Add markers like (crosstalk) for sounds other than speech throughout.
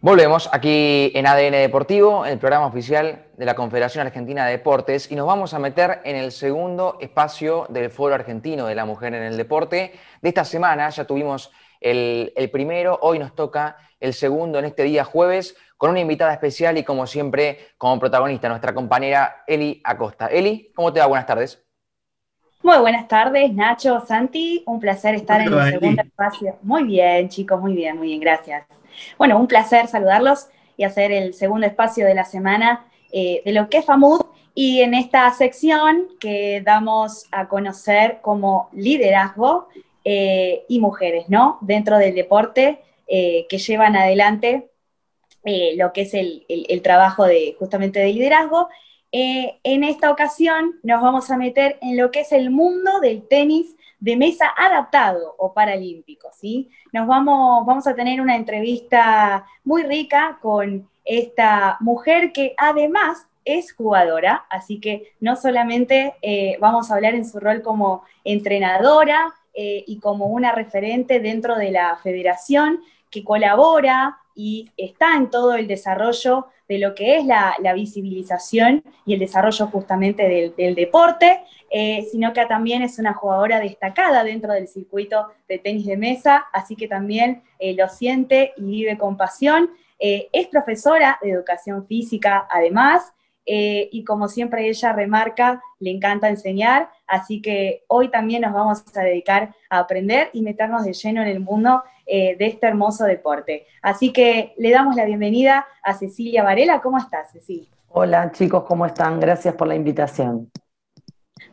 Volvemos aquí en ADN Deportivo, el programa oficial de la Confederación Argentina de Deportes, y nos vamos a meter en el segundo espacio del Foro Argentino de la Mujer en el Deporte. De esta semana ya tuvimos el, primero, hoy nos toca el segundo en este día jueves, con una invitada especial y como siempre, como protagonista, nuestra compañera Eli Acosta. Eli, ¿cómo te va? Buenas tardes. Muy buenas tardes, Nacho, Santi, un placer estar en el segundo espacio. Muy bien, chicos, muy bien, muy bien, gracias. Bueno, un placer saludarlos y hacer el segundo espacio de la semana eh, de lo que es FAMUD y en esta sección que damos a conocer como liderazgo eh, y mujeres, ¿no? Dentro del deporte eh, que llevan adelante lo que es el, el, trabajo de justamente de liderazgo. En esta ocasión nos vamos a meter en lo que es el mundo del tenis de mesa adaptado o paralímpico, ¿sí? Nos vamos, vamos a tener una entrevista muy rica con esta mujer que además es jugadora, así que no solamente eh, vamos a hablar en su rol como entrenadora eh, y como una referente dentro de la federación que colabora y está en todo el desarrollo de lo que es la, visibilización y el desarrollo justamente del, deporte, eh, sino que también es una jugadora destacada dentro del circuito de tenis de mesa, así que también eh, lo siente y vive con pasión. Eh, es profesora de educación física además, y como siempre ella remarca, le encanta enseñar, así que hoy también nos vamos a dedicar a aprender y meternos de lleno en el mundo eh, de este hermoso deporte. Así que le damos la bienvenida a Cecilia Varela. ¿Cómo estás, Cecilia? Hola chicos, ¿cómo están? Gracias por la invitación.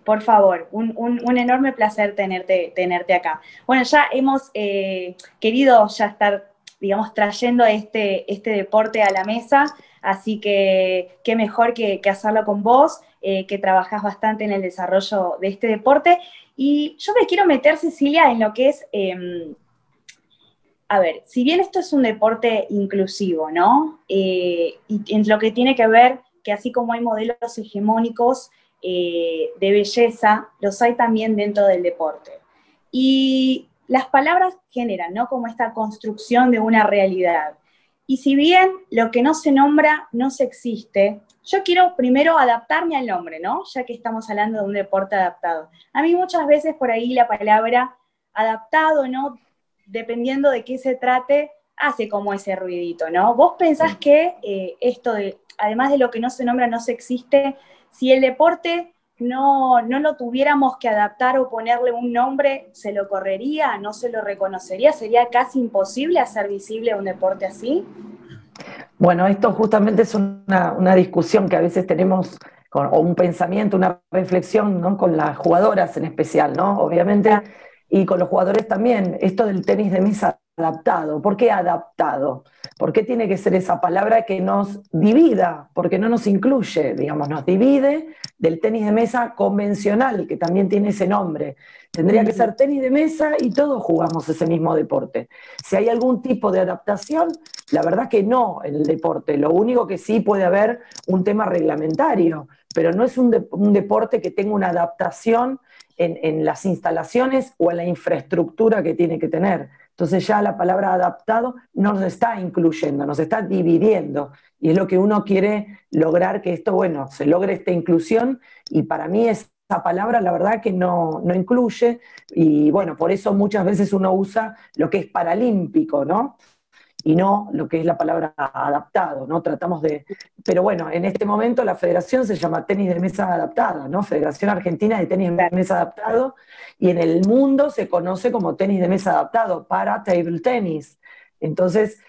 Por favor, un, enorme placer tenerte, tenerte acá. Bueno, ya hemos eh, querido ya estar, digamos, trayendo este, este deporte a la mesa, así que qué mejor que, hacerlo con vos, eh, que trabajás bastante en el desarrollo de este deporte. Y yo me quiero meter, Cecilia, en lo que es em, a ver, si bien esto es un deporte inclusivo, ¿no? Eh, y en lo que tiene que ver que así como hay modelos hegemónicos eh, de belleza, los hay también dentro del deporte. Y las palabras generan, ¿no? Como esta construcción de una realidad. Y si bien lo que no se nombra no se existe, yo quiero primero adaptarme al nombre, ¿no? Ya que estamos hablando de un deporte adaptado. A mí muchas veces por ahí la palabra adaptado, ¿no? dependiendo de qué se trate, hace como ese ruidito, ¿no? ¿Vos pensás que eh, esto, de, además de lo que no se nombra, no se existe, si el deporte no, no lo tuviéramos que adaptar o ponerle un nombre, ¿se lo correría? ¿No se lo reconocería? ¿Sería casi imposible hacer visible un deporte así? Bueno, esto justamente es una, discusión que a veces tenemos, o un pensamiento, una reflexión, ¿no? Con las jugadoras en especial, ¿no? Obviamente y con los jugadores también, esto del tenis de mesa adaptado. ¿Por qué adaptado? ¿Por qué tiene que ser esa palabra que nos divida? Porque no nos incluye, digamos, nos divide del tenis de mesa convencional, que también tiene ese nombre. Tendría que ser tenis de mesa y todos jugamos ese mismo deporte. Si hay algún tipo de adaptación, la verdad que no en el deporte. Lo único que sí puede haber un tema reglamentario, pero no es un, un deporte que tenga una adaptación en, las instalaciones o en la infraestructura que tiene que tener. Entonces ya la palabra adaptado nos está incluyendo, nos está dividiendo. Y es lo que uno quiere lograr, que esto, bueno, se logre esta inclusión. Y para mí esa palabra, la verdad que no, no incluye. Y bueno, por eso muchas veces uno usa lo que es paralímpico, ¿no? Y no lo que es la palabra adaptado, ¿no? Tratamos de... Pero bueno, en este momento la federación se llama tenis de mesa adaptada, ¿no? Federación Argentina de Tenis de Mesa Adaptado, y en el mundo se conoce como tenis de mesa adaptado para table tennis. Entonces,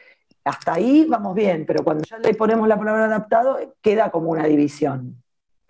hasta ahí vamos bien, pero cuando ya le ponemos la palabra adaptado, queda como una división.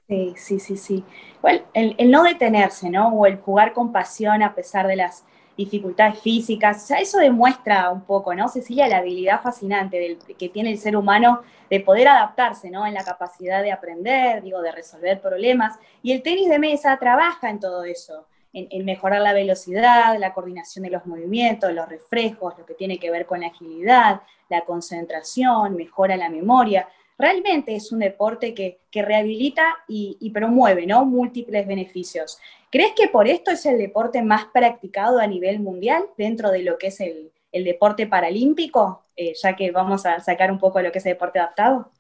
Sí, sí, sí, sí. Bueno, el, el no detenerse, ¿no? O el jugar con pasión a pesar de las dificultades físicas. O eso demuestra un poco, ¿no, Cecilia, la habilidad fascinante que tiene el ser humano de poder adaptarse, ¿no? En la capacidad de aprender, digo, de resolver problemas. Y el tenis de mesa trabaja en todo eso, en mejorar la velocidad, la coordinación de los movimientos, los reflejos, lo que tiene que ver con la agilidad, la concentración, mejora la memoria realmente es un deporte que, rehabilita y, promueve ¿no? múltiples beneficios. ¿Crees que por esto es el deporte más practicado a nivel mundial dentro de lo que es el, el deporte paralímpico, eh, ya que vamos a sacar un poco de lo que es el deporte adaptado?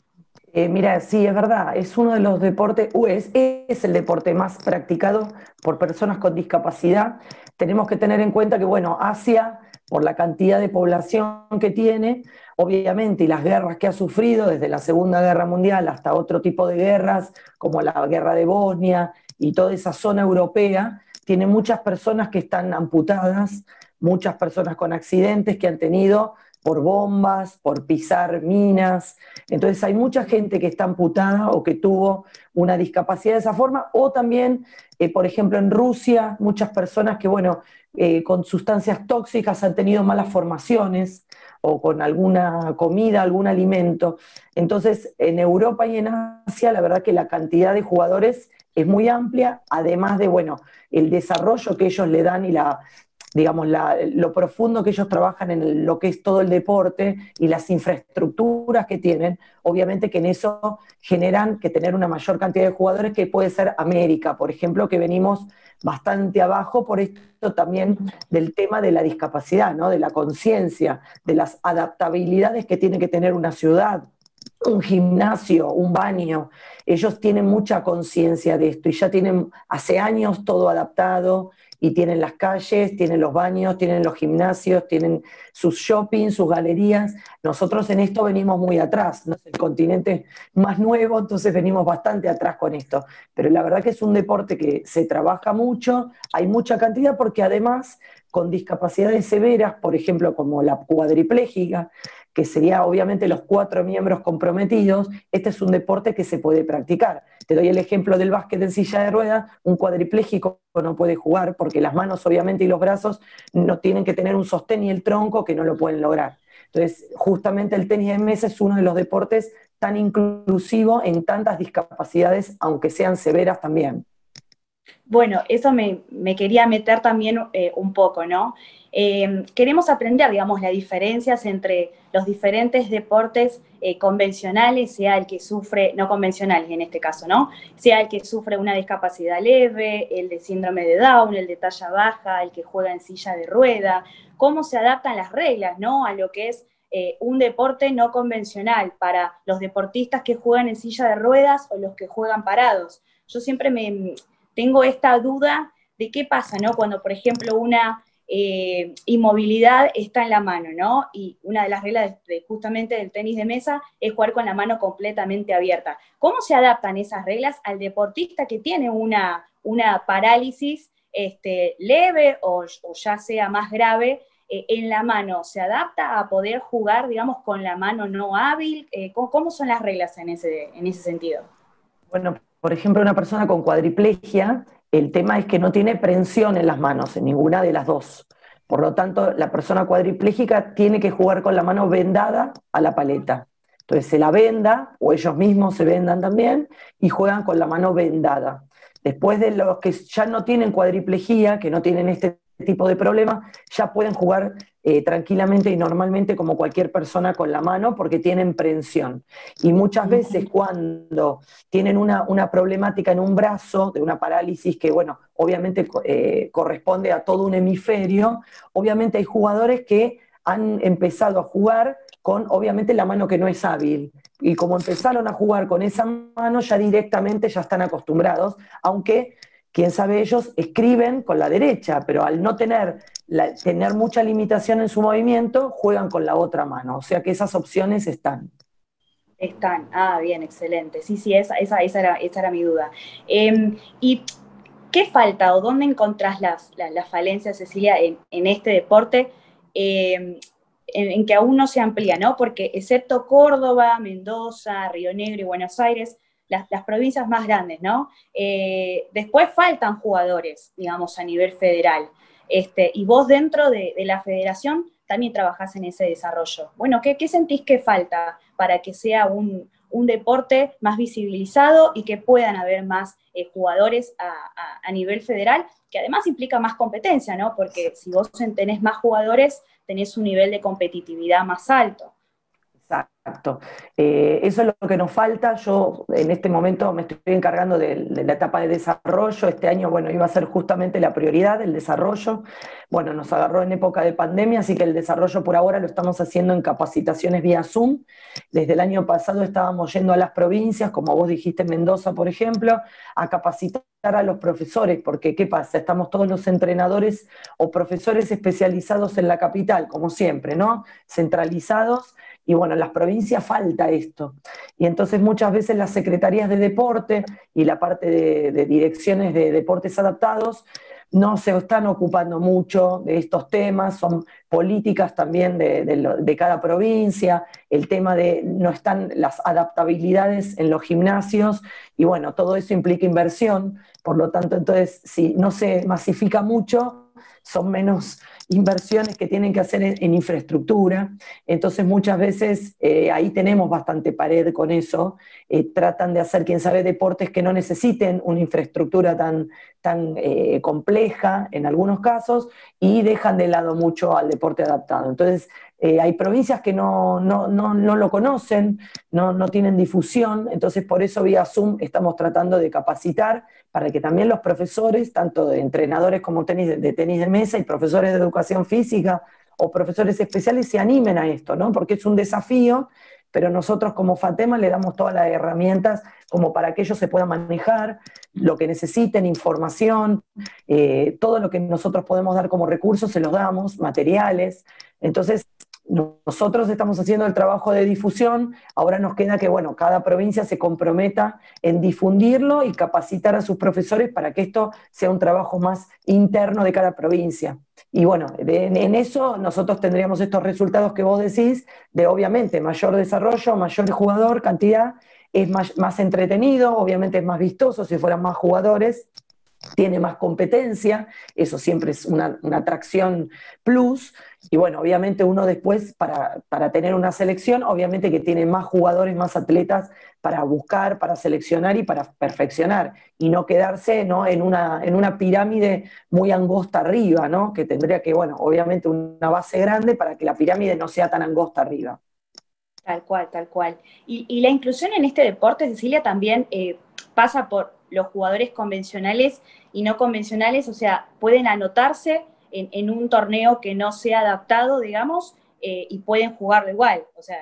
Eh, mira, sí, es verdad, es uno de los deportes, es, es el deporte más practicado por personas con discapacidad. Tenemos que tener en cuenta que, bueno, Asia, por la cantidad de población que tiene, obviamente, y las guerras que ha sufrido, desde la Segunda Guerra Mundial hasta otro tipo de guerras, como la guerra de Bosnia y toda esa zona europea, tiene muchas personas que están amputadas, muchas personas con accidentes que han tenido por bombas, por pisar minas. Entonces hay mucha gente que está amputada o que tuvo una discapacidad de esa forma, o también, eh, por ejemplo, en Rusia, muchas personas que, bueno, eh, con sustancias tóxicas han tenido malas formaciones o con alguna comida, algún alimento. Entonces, en Europa y en Asia, la verdad que la cantidad de jugadores es muy amplia, además de, bueno, el desarrollo que ellos le dan y la, digamos, lo profundo que ellos trabajan en lo que es todo el deporte y las infraestructuras que tienen, obviamente que en eso generan que tener una mayor cantidad de jugadores que puede ser América, por ejemplo, que venimos bastante abajo por esto también del tema de la discapacidad, ¿no? de la conciencia, de las adaptabilidades que tiene que tener una ciudad, un gimnasio, un baño. Ellos tienen mucha conciencia de esto y ya tienen hace años todo adaptado y tienen las calles, tienen los baños, tienen los gimnasios, tienen sus shopping, sus galerías. Nosotros en esto venimos muy atrás, ¿no? el continente más nuevo, entonces venimos bastante atrás con esto. Pero la verdad que es un deporte que se trabaja mucho, hay mucha cantidad porque además con discapacidades severas, por ejemplo como la cuadriplégica, que sería obviamente los cuatro miembros comprometidos, este es un deporte que se puede practicar. Te doy el ejemplo del básquet en silla de ruedas, un cuadripléjico no puede jugar porque las manos obviamente y los brazos no tienen que tener un sostén y el tronco que no lo pueden lograr. Entonces, justamente el tenis de mesa es uno de los deportes tan inclusivo en tantas discapacidades, aunque sean severas también. Bueno, eso me, quería meter también eh, un poco, ¿no? Em, queremos aprender, digamos, las diferencias entre los diferentes deportes eh, convencionales, sea el que sufre, no convencionales en este caso, ¿no? Sea el que sufre una discapacidad leve, el de síndrome de Down, el de talla baja, el que juega en silla de rueda, cómo se adaptan las reglas, ¿no? A lo que es eh, un deporte no convencional para los deportistas que juegan en silla de ruedas o los que juegan parados. Yo siempre me tengo esta duda de qué pasa, ¿no? Cuando, por ejemplo, una eh, inmovilidad está en la mano, ¿no? Y una de las reglas justamente del tenis de mesa es jugar con la mano completamente abierta. ¿Cómo se adaptan esas reglas al deportista que tiene una, una parálisis este, leve o, ya sea más grave eh, en la mano? ¿Se adapta a poder jugar, digamos, con la mano no hábil? Eh, ¿cómo, son las reglas en ese, en ese sentido? Bueno, por ejemplo, una persona con cuadriplegia el tema es que no tiene prensión en las manos, en ninguna de las dos. Por lo tanto, la persona cuadriplégica tiene que jugar con la mano vendada a la paleta. Entonces se la venda, o ellos mismos se vendan también, y juegan con la mano vendada. Después de los que ya no tienen cuadriplejía, que no tienen este tipo de problema, ya pueden jugar eh, tranquilamente y normalmente como cualquier persona con la mano porque tienen prensión. Y muchas veces cuando tienen una, problemática en un brazo, de una parálisis que, bueno, obviamente eh, corresponde a todo un hemisferio, obviamente hay jugadores que han empezado a jugar con, obviamente, la mano que no es hábil. Y como empezaron a jugar con esa mano, ya directamente ya están acostumbrados, aunque quién sabe ellos escriben con la derecha, pero al no tener, tener mucha limitación en su movimiento, juegan con la otra mano. O sea que esas opciones están. Están, ah, bien, excelente. Sí, sí, esa, esa, esa, era, esa era mi duda. Em, ¿Y qué falta o dónde encontrás las, las, falencias, Cecilia, en, en este deporte? Em, en, que aún no se amplía, ¿no? Porque excepto Córdoba, Mendoza, Río Negro y Buenos Aires, las, provincias más grandes, ¿no? Eh, después faltan jugadores, digamos, a nivel federal. Este, y vos dentro de, la federación también trabajás en ese desarrollo. Bueno, ¿qué, sentís que falta para que sea un, deporte más visibilizado y que puedan haber más eh, jugadores a, nivel federal, que además implica más competencia, ¿no? Porque si vos tenés más jugadores, tenés un nivel de competitividad más alto. Exacto. Eh, eso es lo que nos falta. Yo en este momento me estoy encargando de, la etapa de desarrollo. Este año, bueno, iba a ser justamente la prioridad, el desarrollo. Bueno, nos agarró en época de pandemia, así que el desarrollo por ahora lo estamos haciendo en capacitaciones vía Zoom. Desde el año pasado estábamos yendo a las provincias, como vos dijiste, Mendoza, por ejemplo, a capacitar a los profesores, porque ¿qué pasa? Estamos todos los entrenadores o profesores especializados en la capital, como siempre, ¿no? Centralizados y bueno, en las provincias falta esto. Y entonces muchas veces las secretarías de deporte y la parte de, direcciones de deportes adaptados no se están ocupando mucho de estos temas, son políticas también de, cada provincia, el tema de no están las adaptabilidades en los gimnasios y bueno, todo eso implica inversión, por lo tanto entonces si no se masifica mucho, son menos inversiones que tienen que hacer en, infraestructura. Entonces muchas veces eh, ahí tenemos bastante pared con eso. Eh, tratan de hacer, quién sabe, deportes que no necesiten una infraestructura tan, eh, compleja en algunos casos y dejan de lado mucho al deporte adaptado. Entonces hay provincias que no, no, no, no lo conocen, no, tienen difusión, entonces por eso vía Zoom estamos tratando de capacitar para que también los profesores, tanto de entrenadores como tenis, de tenis de mesa y profesores de educación física o profesores especiales se animen a esto, ¿no? Porque es un desafío, pero nosotros como FATEMA le damos todas las herramientas como para que ellos se puedan manejar, lo que necesiten, información, eh, todo lo que nosotros podemos dar como recursos se los damos, materiales. Entonces, nosotros estamos haciendo el trabajo de difusión, ahora nos queda que, bueno, cada provincia se comprometa en difundirlo y capacitar a sus profesores para que esto sea un trabajo más interno de cada provincia. Y bueno, en eso nosotros tendríamos estos resultados que vos decís, de obviamente mayor desarrollo, mayor jugador, cantidad, es más, más entretenido, obviamente es más vistoso si fueran más jugadores, tiene más competencia, eso siempre es una, atracción plus, y bueno, obviamente uno después, para, tener una selección, obviamente que tiene más jugadores, más atletas para buscar, para seleccionar y para perfeccionar, y no quedarse ¿no? En, una, en una pirámide muy angosta arriba, ¿no? que tendría que, bueno, obviamente una base grande para que la pirámide no sea tan angosta arriba. Tal cual, tal cual. Y, la inclusión en este deporte, Cecilia, también eh, pasa por los jugadores convencionales y no convencionales, o sea, pueden anotarse en, un torneo que no sea adaptado, digamos, eh, y pueden jugarlo igual, o sea,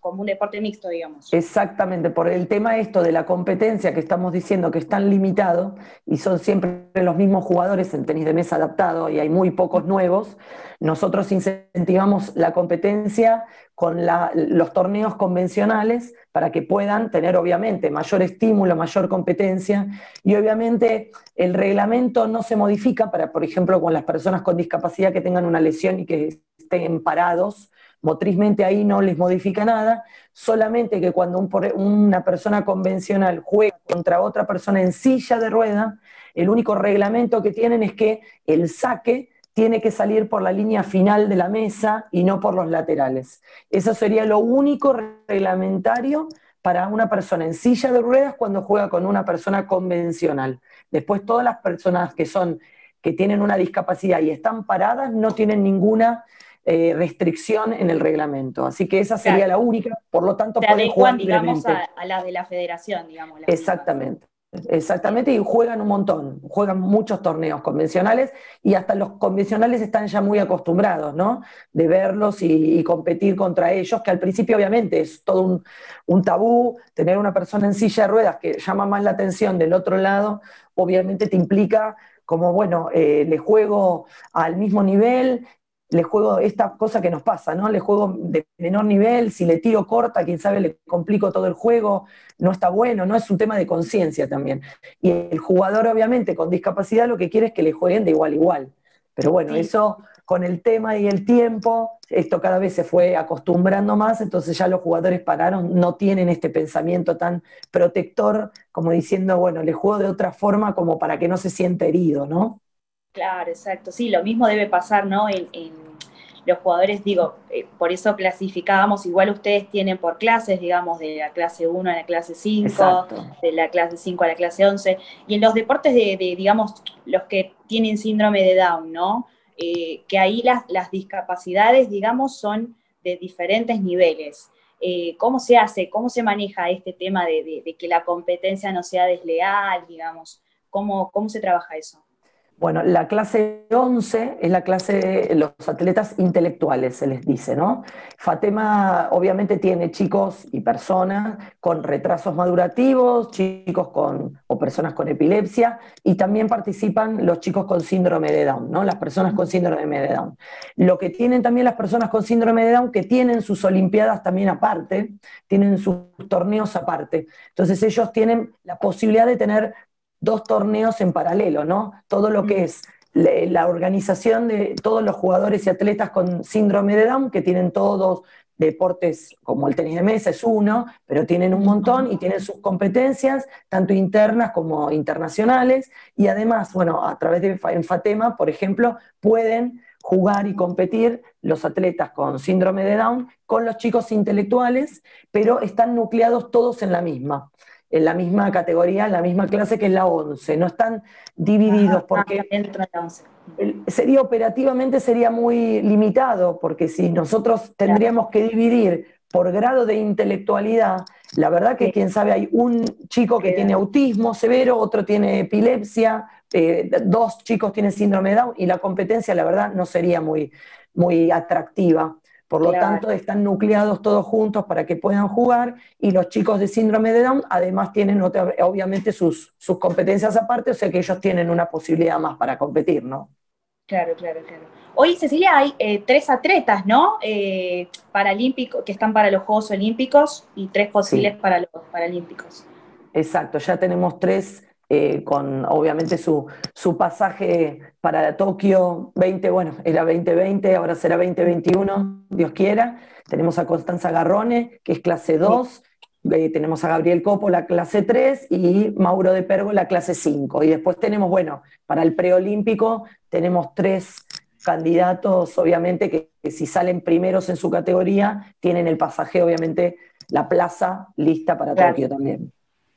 como un deporte mixto, digamos. Exactamente, por el tema esto de la competencia que estamos diciendo que es tan limitado y son siempre los mismos jugadores en tenis de mesa adaptado y hay muy pocos nuevos, nosotros incentivamos la competencia con los torneos convencionales para que puedan tener obviamente mayor estímulo, mayor competencia. Y obviamente el reglamento no se modifica para, por ejemplo, con las personas con discapacidad que tengan una lesión y que estén parados, motrizmente ahí no les modifica nada, solamente que cuando una persona convencional juega contra otra persona en silla de rueda, el único reglamento que tienen es que el saque tiene que salir por la línea final de la mesa y no por los laterales. Eso sería lo único reglamentario para una persona en silla de ruedas cuando juega con una persona convencional. Después todas las personas que son que tienen una discapacidad y están paradas no tienen ninguna eh, restricción en el reglamento. Así que esa sería la única, por lo tanto pueden jugar digamos, a, a las de la federación, digamos. Exactamente. Exactamente, y juegan un montón, juegan muchos torneos convencionales y hasta los convencionales están ya muy acostumbrados, ¿no? De verlos y, competir contra ellos, que al principio obviamente es todo un, tabú, tener una persona en silla de ruedas que llama más la atención del otro lado, obviamente te implica como, bueno, eh, le juego al mismo nivel le juego esta cosa que nos pasa, ¿no? Le juego de menor nivel, si le tiro corta, quién sabe, le complico todo el juego, no está bueno, no es un tema de conciencia también. Y el jugador, obviamente, con discapacidad lo que quiere es que le jueguen de igual a igual. Pero bueno, eso con el tema y el tiempo, esto cada vez se fue acostumbrando más, entonces ya los jugadores pararon, no tienen este pensamiento tan protector como diciendo, bueno, le juego de otra forma como para que no se sienta herido, ¿no? Claro, exacto. Sí, lo mismo debe pasar, ¿no? En, los jugadores, digo, eh, por eso clasificábamos, igual ustedes tienen por clases, digamos, de la clase 1 a la clase 5, de la clase 5 a la clase 11, y en los deportes de, digamos, los que tienen síndrome de Down, ¿no? Eh, que ahí las, las discapacidades, digamos, son de diferentes niveles. Eh, ¿Cómo se hace, cómo se maneja este tema de, que la competencia no sea desleal, digamos? ¿Cómo, cómo se trabaja eso? Bueno, la clase 11 es la clase de los atletas intelectuales, se les dice, ¿no? Fatema obviamente tiene chicos y personas con retrasos madurativos, chicos con, o personas con epilepsia, y también participan los chicos con síndrome de Down, ¿no? Las personas con síndrome de Down. Lo que tienen también las personas con síndrome de Down, que tienen sus olimpiadas también aparte, tienen sus torneos aparte. Entonces ellos tienen la posibilidad de tener dos torneos en paralelo, ¿no? Todo lo que mm. es la organización de todos los jugadores y atletas con síndrome de Down, que tienen todos deportes como el tenis de mesa, es uno, pero tienen un montón y tienen sus competencias, tanto internas como internacionales, y además, bueno, a través de Fatema, por ejemplo, pueden jugar y competir los atletas con síndrome de Down con los chicos intelectuales, pero están nucleados todos en la misma en la misma categoría, en la misma clase que es la 11. No están divididos porque sería operativamente sería muy limitado, porque si nosotros tendríamos que dividir por grado de intelectualidad, la verdad que quién sabe, hay un chico que tiene autismo severo, otro tiene epilepsia, eh, dos chicos tienen síndrome de Down y la competencia, la verdad, no sería muy, muy atractiva. Por lo tanto, están nucleados todos juntos para que puedan jugar y los chicos de síndrome de Down además tienen obviamente sus, sus competencias aparte, o sea que ellos tienen una posibilidad más para competir, ¿no? Claro, claro, claro. Hoy, Cecilia, hay eh, tres atletas, ¿no? Eh, paralímpicos, que están para los Juegos Olímpicos y tres posibles para los Paralímpicos. Exacto, ya tenemos tres eh, con obviamente su, su, pasaje para Tokio 20, bueno, era 2020, ahora será 2021, Dios quiera. Tenemos a Constanza Garrone, que es clase 2, eh, tenemos a Gabriel Copo, la clase 3, y Mauro de Pergo, la clase 5. Y después tenemos, bueno, para el preolímpico tenemos tres candidatos, obviamente, que, si salen primeros en su categoría, tienen el pasaje, obviamente, la plaza lista para Tokio también.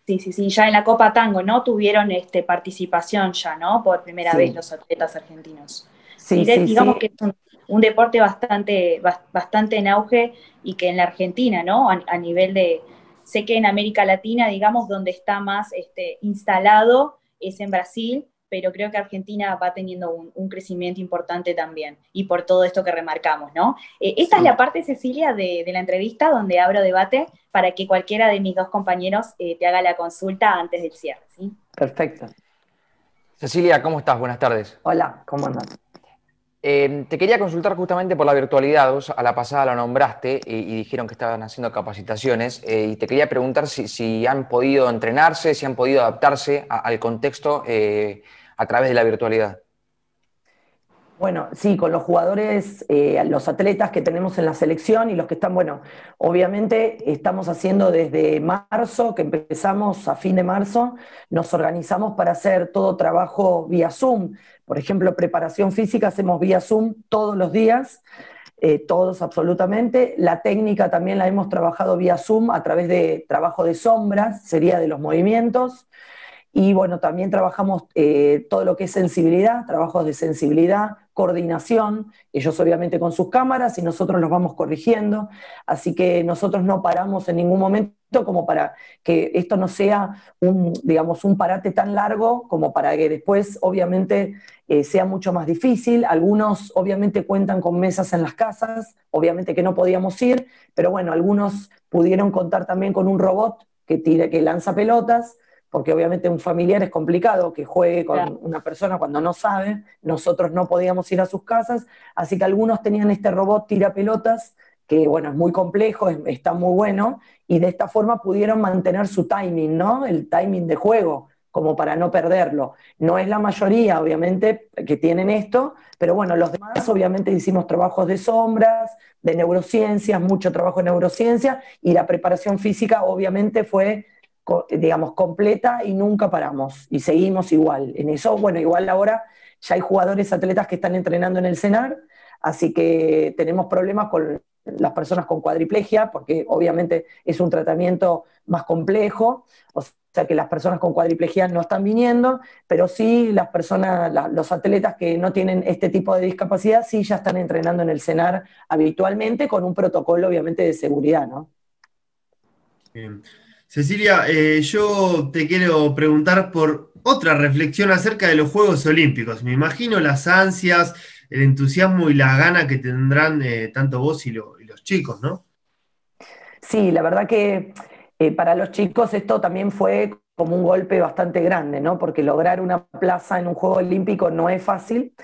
Sí, sí, sí, ya en la Copa Tango, ¿no? Tuvieron este, participación ya, ¿no? Por primera vez los atletas argentinos. Sí, sí digamos que es un, deporte bastante, bastante en auge y que en la Argentina, ¿no? A, nivel de, sé que en América Latina, digamos, donde está más este, instalado es en Brasil, pero creo que Argentina va teniendo un, crecimiento importante también, y por todo esto que remarcamos, ¿no? Eh, esa es la parte, Cecilia, de, la entrevista donde abro debate para que cualquiera de mis dos compañeros eh, te haga la consulta antes del cierre, ¿sí? Perfecto. Cecilia, ¿cómo estás? Buenas tardes. Hola, ¿cómo andas? Eh, te quería consultar justamente por la virtualidad, a la pasada lo nombraste y, dijeron que estaban haciendo capacitaciones y te quería preguntar si, han podido entrenarse, si han podido adaptarse al contexto a través de la virtualidad? Bueno, sí, con los jugadores, eh, los atletas que tenemos en la selección y los que están, bueno, obviamente estamos haciendo desde marzo, que empezamos a fin de marzo, nos organizamos para hacer todo trabajo vía Zoom. Por ejemplo, preparación física hacemos vía Zoom todos los días, eh, todos absolutamente. La técnica también la hemos trabajado vía Zoom a través de trabajo de sombras, sería de los movimientos. Y bueno, también trabajamos eh, todo lo que es sensibilidad, trabajos de sensibilidad, coordinación, ellos obviamente con sus cámaras y nosotros los vamos corrigiendo, así que nosotros no paramos en ningún momento como para que esto no sea un, digamos, un parate tan largo como para que después obviamente eh, sea mucho más difícil. Algunos obviamente cuentan con mesas en las casas, obviamente que no podíamos ir, pero bueno, algunos pudieron contar también con un robot que, tira, que lanza pelotas, porque obviamente un familiar es complicado que juegue con una persona cuando no sabe, nosotros no podíamos ir a sus casas, así que algunos tenían este robot tira pelotas, que bueno, es muy complejo, está muy bueno, y de esta forma pudieron mantener su timing, ¿no? El timing de juego, como para no perderlo. No es la mayoría, obviamente, que tienen esto, pero bueno, los demás obviamente hicimos trabajos de sombras, de neurociencias, mucho trabajo en neurociencia, y la preparación física obviamente fue digamos, completa y nunca paramos y seguimos igual. En eso, bueno, igual ahora ya hay jugadores, atletas que están entrenando en el CENAR, así que tenemos problemas con las personas con cuadriplegia, porque obviamente es un tratamiento más complejo, o sea que las personas con cuadriplegia no están viniendo, pero sí las personas, los atletas que no tienen este tipo de discapacidad, sí ya están entrenando en el CENAR habitualmente con un protocolo obviamente de seguridad, ¿no? Cecilia, eh, yo te quiero preguntar por otra reflexión acerca de los Juegos Olímpicos. Me imagino las ansias, el entusiasmo y la gana que tendrán eh, tanto vos y, los chicos, ¿no? Sí, la verdad que eh, para los chicos esto también fue como un golpe bastante grande, ¿no? Porque lograr una plaza en un Juego Olímpico no es fácil.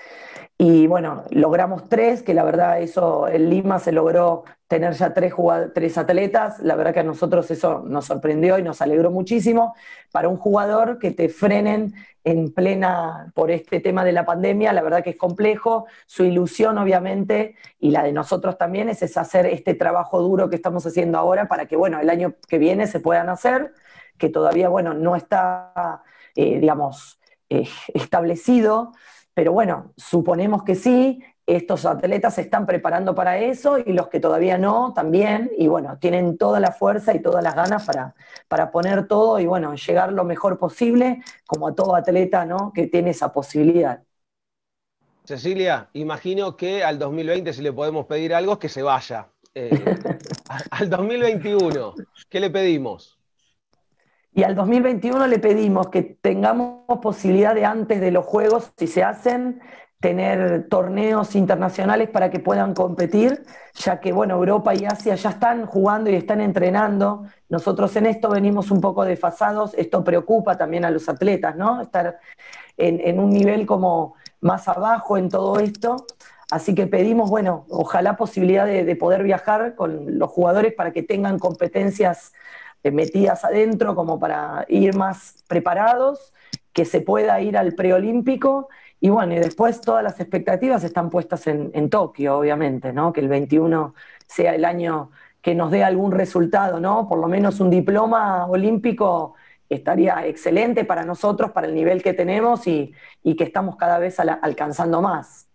Y bueno, logramos tres, que la verdad eso en Lima se logró tener ya tres, tres atletas, la verdad que a nosotros eso nos sorprendió y nos alegró muchísimo. Para un jugador que te frenen en plena por este tema de la pandemia, la verdad que es complejo. Su ilusión obviamente y la de nosotros también es, hacer este trabajo duro que estamos haciendo ahora para que bueno, el año que viene se puedan hacer, que todavía bueno, no está, eh, digamos, eh, establecido pero bueno, suponemos que sí, estos atletas se están preparando para eso y los que todavía no, también, y bueno, tienen toda la fuerza y todas las ganas para, para poner todo y bueno, llegar lo mejor posible, como a todo atleta, ¿no? Que tiene esa posibilidad. Cecilia, imagino que al 2020 si le podemos pedir algo es que se vaya. Eh, (laughs) al 2021, ¿qué le pedimos? Y al 2021 le pedimos que tengamos posibilidad de antes de los Juegos, si se hacen, tener torneos internacionales para que puedan competir, ya que bueno, Europa y Asia ya están jugando y están entrenando. Nosotros en esto venimos un poco desfasados, esto preocupa también a los atletas, ¿no? Estar en, un nivel como más abajo en todo esto. Así que pedimos, bueno, ojalá posibilidad de poder viajar con los jugadores para que tengan competencias metidas adentro como para ir más preparados, que se pueda ir al preolímpico y bueno, y después todas las expectativas están puestas en, Tokio, obviamente, ¿no? Que el 21 sea el año que nos dé algún resultado, ¿no? Por lo menos un diploma olímpico estaría excelente para nosotros, para el nivel que tenemos y, que estamos cada vez alcanzando más.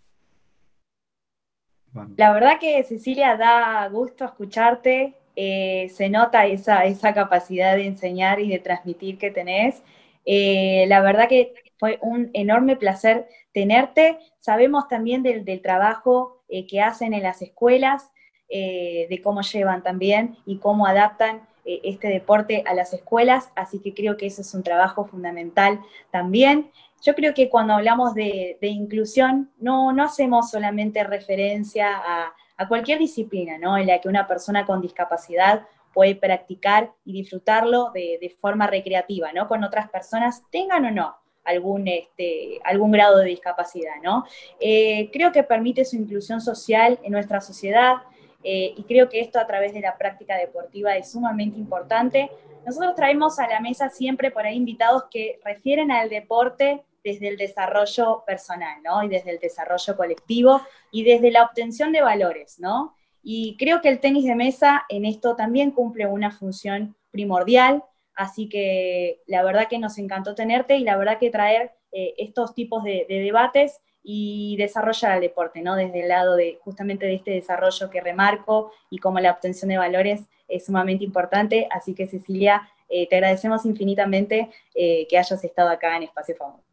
La verdad que Cecilia da gusto escucharte, eh, se nota esa, esa capacidad de enseñar y de transmitir que tenés. Eh, la verdad que fue un enorme placer tenerte. Sabemos también del, trabajo eh, que hacen en las escuelas, de cómo llevan también y cómo adaptan este deporte a las escuelas, así que creo que eso es un trabajo fundamental también. Yo creo que cuando hablamos de, de inclusión, no, no hacemos solamente referencia a, a cualquier disciplina, ¿no? En la que una persona con discapacidad puede practicar y disfrutarlo de, forma recreativa, ¿no? Con otras personas, tengan o no algún, este, algún grado de discapacidad, ¿no? Eh, creo que permite su inclusión social en nuestra sociedad eh, y creo que esto a través de la práctica deportiva es sumamente importante. Nosotros traemos a la mesa siempre por ahí invitados que refieren al deporte desde el desarrollo personal, ¿no? Y desde el desarrollo colectivo y desde la obtención de valores, ¿no? Y creo que el tenis de mesa en esto también cumple una función primordial, así que la verdad que nos encantó tenerte y la verdad que traer eh, estos tipos de, debates y desarrollar el deporte, ¿no? Desde el lado de justamente de este desarrollo que remarco y como la obtención de valores es sumamente importante, así que Cecilia, eh, te agradecemos infinitamente eh, que hayas estado acá en Espacio Famoso.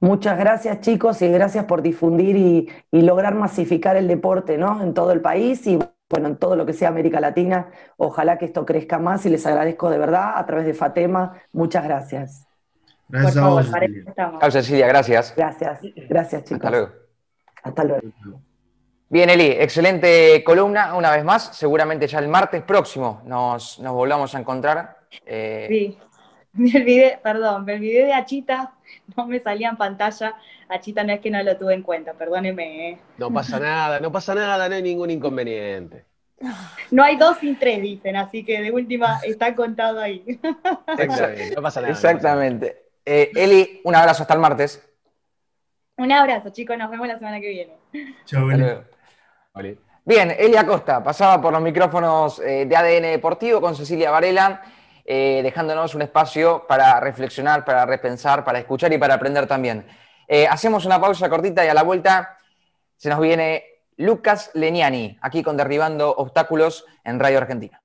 Muchas gracias chicos y gracias por difundir y, lograr masificar el deporte ¿no? en todo el país y bueno, en todo lo que sea América Latina. Ojalá que esto crezca más y les agradezco de verdad a través de Fatema. Muchas gracias. Gracias a vos. Chao Cecilia, gracias. Gracias, gracias chicos. Hasta luego. Hasta luego. Bien, Eli, excelente columna una vez más. Seguramente ya el martes próximo nos, nos volvamos a encontrar. Eh, sí. (laughs) Me olvidé, perdón, me olvidé de Achita, (laughs) no me salía en pantalla. Achita no es que no lo tuve en cuenta, perdóneme. ¿eh? No pasa nada, no pasa nada, no hay ningún inconveniente. No hay dos sin tres, dicen, así que de última está contado ahí. (laughs) Exactamente, no pasa nada. Exactamente. Eh, Eli, un abrazo hasta el martes. Un abrazo, chicos, nos vemos la semana que viene. Chao, Eli. Bien, Eli Acosta pasaba por los micrófonos eh, de ADN Deportivo con Cecilia Varela. Eh, dejándonos un espacio para reflexionar, para repensar, para escuchar y para aprender también. Eh, hacemos una pausa cortita y a la vuelta se nos viene Lucas Leniani, aquí con Derribando Obstáculos en Radio Argentina.